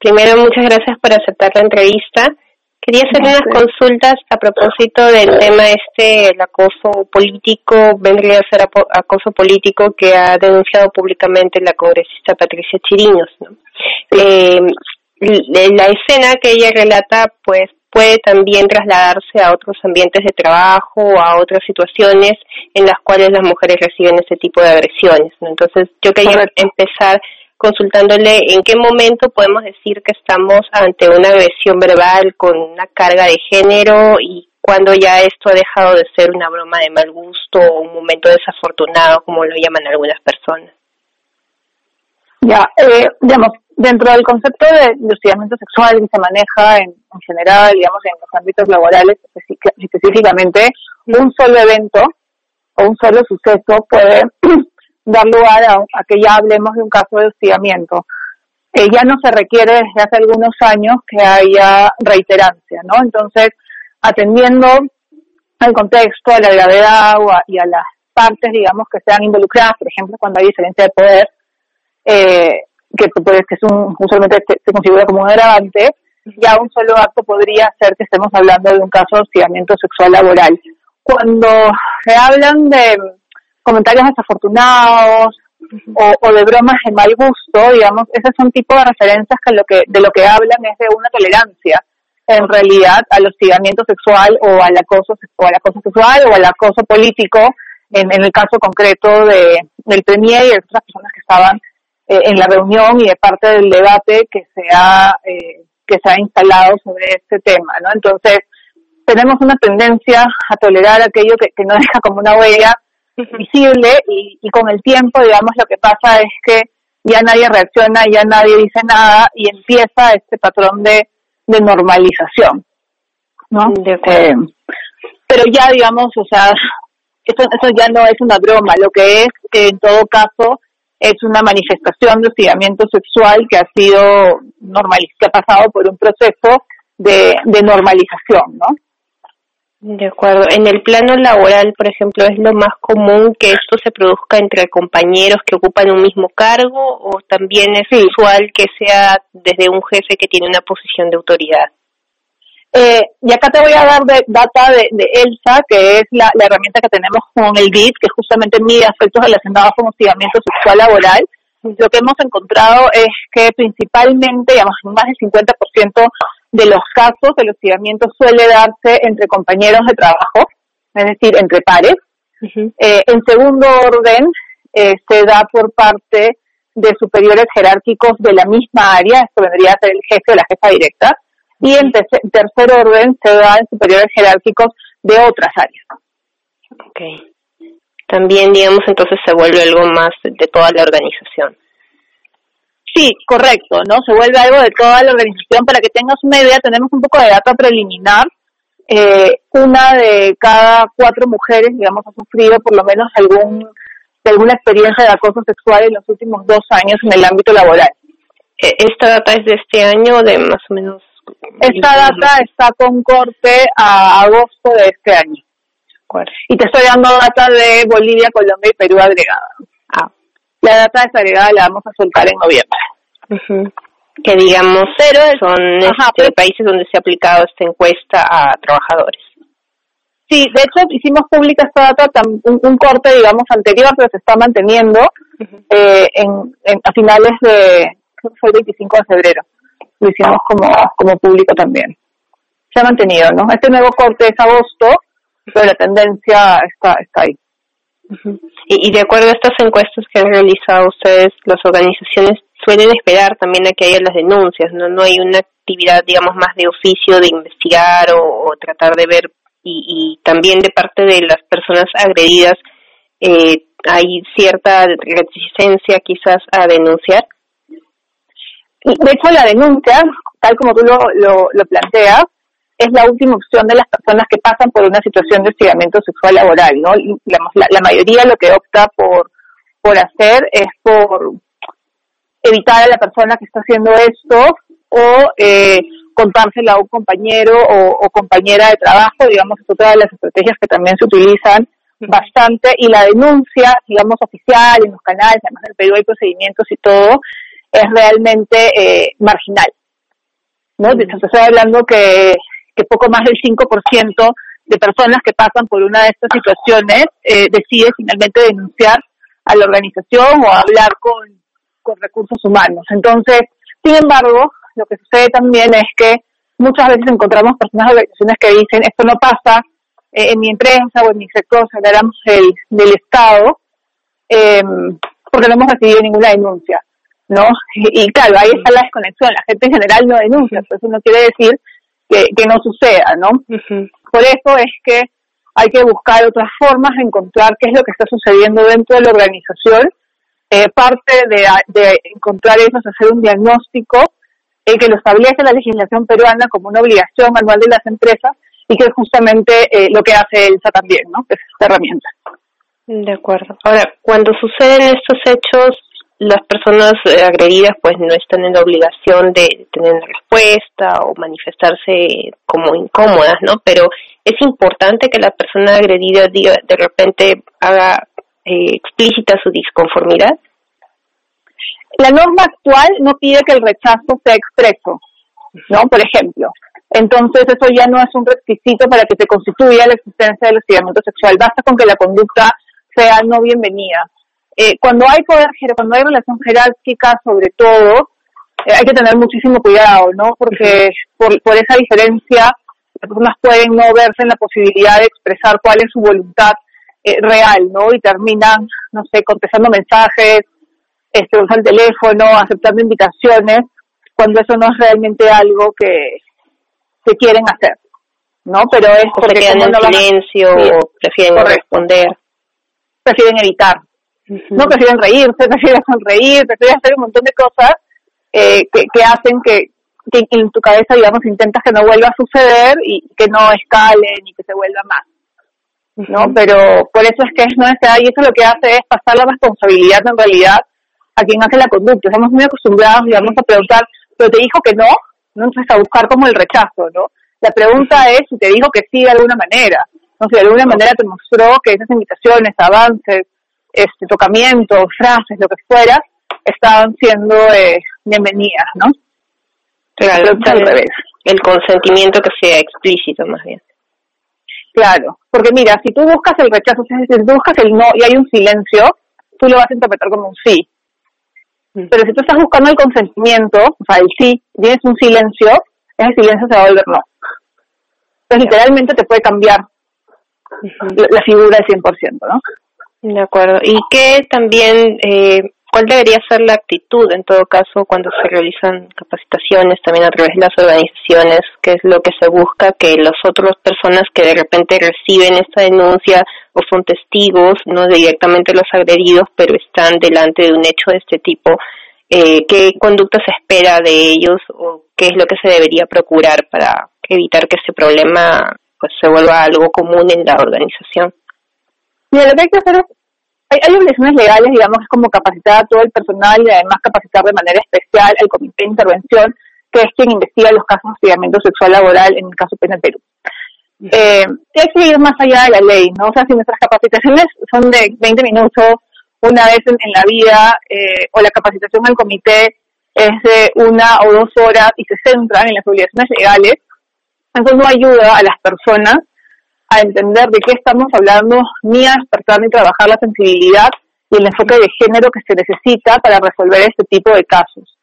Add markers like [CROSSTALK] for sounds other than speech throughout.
Primero, muchas gracias por aceptar la entrevista. Quería hacer unas consultas a propósito del tema este, el acoso político, vendría a ser acoso político que ha denunciado públicamente la congresista Patricia Chirinos. ¿no? Eh, la escena que ella relata, pues puede también trasladarse a otros ambientes de trabajo o a otras situaciones en las cuales las mujeres reciben ese tipo de agresiones. ¿no? Entonces, yo quería empezar consultándole en qué momento podemos decir que estamos ante una agresión verbal con una carga de género y cuando ya esto ha dejado de ser una broma de mal gusto o un momento desafortunado, como lo llaman algunas personas. Ya, eh, digamos, dentro del concepto de, hostigamiento sexual que se maneja en, general, digamos, en los ámbitos laborales específicamente, un solo evento o un solo suceso puede [CLEARS THROAT] dar lugar a, que ya hablemos de un caso de hostigamiento. Eh, ya no se requiere desde hace algunos años que haya reiterancia, ¿no? Entonces, atendiendo al contexto, a la gravedad y a las partes, digamos, que sean involucradas, por ejemplo, cuando hay diferencia de poder, eh, que, pues, que es un, usualmente se, configura como un agravante, ya un solo acto podría ser que estemos hablando de un caso de hostigamiento sexual laboral. Cuando se hablan de comentarios desafortunados o, de bromas de mal gusto, digamos, esos son tipos de referencias que lo que de lo que hablan es de una tolerancia en realidad al hostigamiento sexual o al acoso o al acoso sexual o al acoso político en, el caso concreto de del premier y de otras personas que estaban eh, en la reunión y de parte del debate que se ha eh, que se ha instalado sobre este tema, ¿no? Entonces tenemos una tendencia a tolerar aquello que, que no deja como una huella visible y, y con el tiempo, digamos, lo que pasa es que ya nadie reacciona, ya nadie dice nada y empieza este patrón de, de normalización, ¿no? Eh, pero ya, digamos, o sea, eso, eso ya no es una broma, lo que es que en todo caso es una manifestación de hostigamiento sexual que ha sido normal, que ha pasado por un proceso de, de normalización, ¿no? De acuerdo. En el plano laboral, por ejemplo, ¿es lo más común que esto se produzca entre compañeros que ocupan un mismo cargo o también es usual que sea desde un jefe que tiene una posición de autoridad? Eh, y acá te voy a dar de, data de, ELSA, que es la, herramienta que tenemos con el BID, que justamente mide aspectos relacionados con hostigamiento sexual laboral. Lo que hemos encontrado es que principalmente, digamos, más del 50% de los casos el hostigamiento suele darse entre compañeros de trabajo, es decir, entre pares. Eh, en segundo orden, eh, se da por parte de superiores jerárquicos de la misma área, esto vendría a ser el jefe o la jefa directa, y en tercer orden se da en superiores jerárquicos de otras áreas. Ok. También, digamos, entonces se vuelve algo más de toda la organización. Sí, correcto, ¿no? Se vuelve algo de toda la organización. Para que tengas una idea, tenemos un poco de data preliminar. Eh, una de cada cuatro mujeres, digamos, ha sufrido por lo menos algún alguna experiencia de acoso sexual en los últimos dos años en el ámbito laboral. E, ¿Esta data es de este año de más o menos? Esta data está con corte a agosto de este año. Y te estoy dando data de Bolivia, Colombia y Perú agregada. Ah, la data desagregada la vamos a soltar en noviembre. Que digamos, Pero son este, países donde se ha aplicado esta encuesta a trabajadores. Sí, de hecho hicimos pública esta data, un, corte, digamos, anterior, pero se está manteniendo eh, en, a finales de, fue el 25 de febrero. Lo hicimos como, como público también. Se ha mantenido, ¿no? Este nuevo corte es agosto, pero la tendencia está, está ahí y, de acuerdo a estas encuestas que han realizado ustedes, las organizaciones suelen esperar también a que haya las denuncias, no no hay una actividad, digamos, más de oficio de investigar o, tratar de ver y, y, también de parte de las personas agredidas eh, hay cierta reticencia quizás a denunciar. De hecho, la denuncia, tal como tú lo, lo, lo planteas, es la última opción de las personas que pasan por una situación de hostigamiento sexual laboral, ¿no? la, mayoría lo que opta por, por hacer es por evitar a la persona que está haciendo esto o eh, contárselo a un compañero o, compañera de trabajo, digamos, es otra de las estrategias que también se utilizan bastante y la denuncia, digamos, oficial en los canales, además del Perú hay procedimientos y todo, es realmente eh, marginal ¿no? Se está hablando que, que poco más del 5% de personas que pasan por una de estas situaciones eh, decide finalmente denunciar a la organización o hablar con, con recursos humanos. Entonces, sin embargo, lo que sucede también es que muchas veces encontramos personas de organizaciones que dicen esto no pasa eh, en mi empresa o en mi sector, hablamos del, del Estado, eh, porque no hemos recibido ninguna denuncia, ¿no? Y, claro, ahí está la desconexión, la gente en general no denuncia, pero eso no quiere decir que, que no suceda, ¿no? Por eso es que hay que buscar otras formas de encontrar qué es lo que está sucediendo dentro de la organización. Eh, parte de, de, encontrar eso es hacer un diagnóstico eh, que lo establece la legislación peruana como una obligación anual de las empresas y que es justamente eh, lo que hace ELSA también, ¿no? Es esta herramienta. De acuerdo. Ahora, cuando suceden estos hechos, las personas eh, agredidas pues no están en la obligación de tener respuesta o manifestarse como incómodas, ¿no? Pero es importante que la persona agredida diga, de repente haga eh, explícita su disconformidad. La norma actual no pide que el rechazo sea expreso, ¿no? Por ejemplo. Entonces eso ya no es un requisito para que se constituya la existencia del hostigamiento sexual. Basta con que la conducta sea no bienvenida. Eh, cuando hay poder, cuando hay relación jerárquica, sobre todo, eh, hay que tener muchísimo cuidado, ¿no? Porque por, por esa diferencia, las personas pueden no verse en la posibilidad de expresar cuál es su voluntad eh, real, ¿no? Y terminan, no sé, contestando mensajes, este, usando el teléfono, aceptando invitaciones, cuando eso no es realmente algo que, que quieren hacer, ¿no? Pero es porque se quedan en silencio o prefieren responder. Prefieren evitar, no prefieren reírse, [LAUGHS] prefieren sonreír, prefieren hacer un montón de cosas eh, que, que hacen que, que en tu cabeza, digamos, intentas que no vuelva a suceder y que no escale ni que se vuelva más. ¿no? Pero por eso es que es no está y eso lo que hace es pasar la responsabilidad en realidad a quien hace la conducta. Estamos muy acostumbrados, digamos, a preguntar, pero te dijo que no, ¿no? Entonces a buscar como el rechazo, ¿no? La pregunta es si te dijo que sí de alguna manera, ¿no? Si de alguna manera te mostró que esas invitaciones, avances, este tocamientos, frases, lo que fuera, estaban siendo eh, bienvenidas, ¿no? Claro, al revés. El consentimiento que sea explícito, más bien. Claro, porque mira, si tú buscas el rechazo, si tú buscas el no y hay un silencio, tú lo vas a interpretar como un sí. Mm. Pero si tú estás buscando el consentimiento, o sea, el sí, tienes un silencio, ese silencio se va a volver no. Entonces, literalmente te puede cambiar la, la, figura del 100%, ¿no? De acuerdo. ¿Y qué también, eh, cuál debería ser la actitud en todo caso cuando se realizan capacitaciones también a través de las organizaciones? ¿Qué es lo que se busca? Que las otras personas que de repente reciben esta denuncia o son testigos, no directamente los agredidos, pero están delante de un hecho de este tipo, eh, ¿qué conducta se espera de ellos o qué es lo que se debería procurar para evitar que este problema pues se vuelva algo común en la organización? Mira, lo que hay que hacer es, hay, obligaciones legales, digamos, es como capacitar a todo el personal y además capacitar de manera especial al comité de intervención, que es quien investiga los casos de hostigamiento sexual laboral en el caso penal Perú. Eh, hay que ir más allá de la ley, ¿no? O sea, si nuestras capacitaciones son de 20 minutos una vez en, la vida, eh, o la capacitación al comité es de una o dos horas y se centran en las obligaciones legales, entonces no ayuda a las personas a entender de qué estamos hablando, ni a despertar ni trabajar la sensibilidad y el enfoque de género que se necesita para resolver este tipo de casos.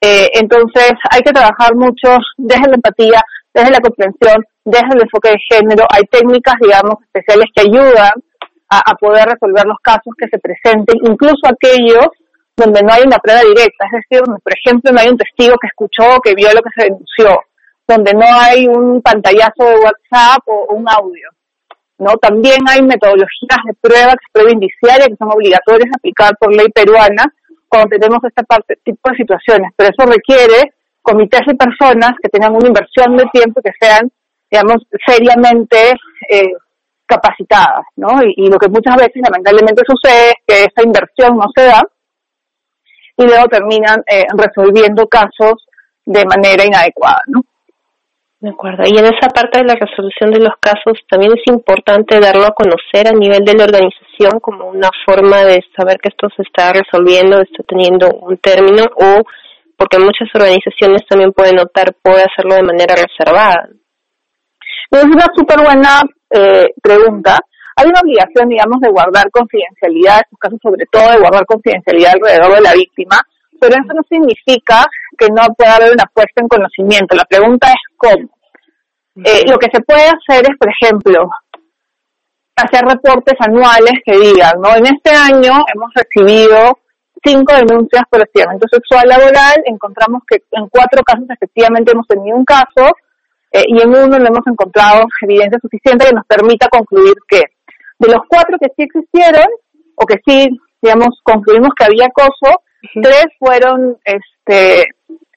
Eh, entonces, hay que trabajar mucho desde la empatía, desde la comprensión, desde el enfoque de género. Hay técnicas, digamos, especiales que ayudan a, poder resolver los casos que se presenten, incluso aquellos donde no hay una prueba directa, es decir, donde, por ejemplo, no hay un testigo que escuchó o que vio lo que se denunció donde no hay un pantallazo de WhatsApp o, un audio. ¿no? También hay metodologías de prueba, que prueba indiciaria, que son obligatorias de aplicar por ley peruana cuando tenemos este tipo de situaciones, pero eso requiere comités de personas que tengan una inversión de tiempo que sean, digamos, seriamente eh, capacitadas, ¿no? Y, lo que muchas veces lamentablemente sucede es que esa inversión no se da y luego terminan eh, resolviendo casos de manera inadecuada, ¿no? De acuerdo. Y en esa parte de la resolución de los casos también es importante darlo a conocer a nivel de la organización como una forma de saber que esto se está resolviendo, está teniendo un término o porque muchas organizaciones también pueden optar por hacerlo de manera reservada. Es una súper buena eh, pregunta. Hay una obligación, digamos, de guardar confidencialidad, en estos casos sobre todo de guardar confidencialidad alrededor de la víctima, pero eso no significa que no pueda haber una puesta en conocimiento. La pregunta es cómo. Eh, lo que se puede hacer es, por ejemplo, hacer reportes anuales que digan, ¿no? En este año hemos recibido cinco denuncias por hostigamiento sexual laboral, encontramos que en cuatro casos efectivamente hemos tenido un caso eh, y en uno no hemos encontrado evidencia suficiente que nos permita concluir que de los cuatro que sí existieron o que sí, digamos, concluimos que había acoso, tres fueron este,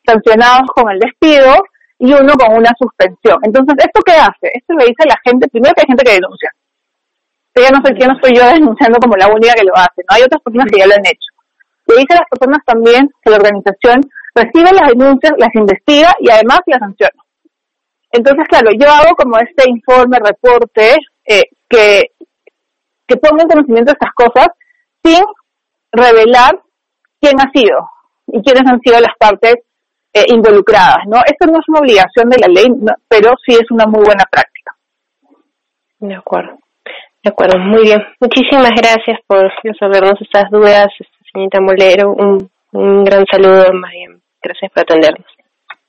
sancionados con el despido y uno con una suspensión. Entonces, ¿esto qué hace? Esto le dice a la gente, primero que hay gente que denuncia. Yo no, soy, yo no estoy yo denunciando como la única que lo hace, ¿no? Hay otras personas que ya lo han hecho. Le dice a las personas también que la organización recibe las denuncias, las investiga y además las sanciona. Entonces, claro, yo hago como este informe, reporte, eh, que, que ponga en conocimiento estas cosas sin revelar quién ha sido y quiénes han sido las partes eh, involucradas, ¿no? Esto no es una obligación de la ley, pero sí es una muy buena práctica. De acuerdo. De acuerdo, muy bien. Muchísimas gracias por resolvernos estas dudas, señorita Molero. Un, un gran saludo, María. Gracias por atendernos.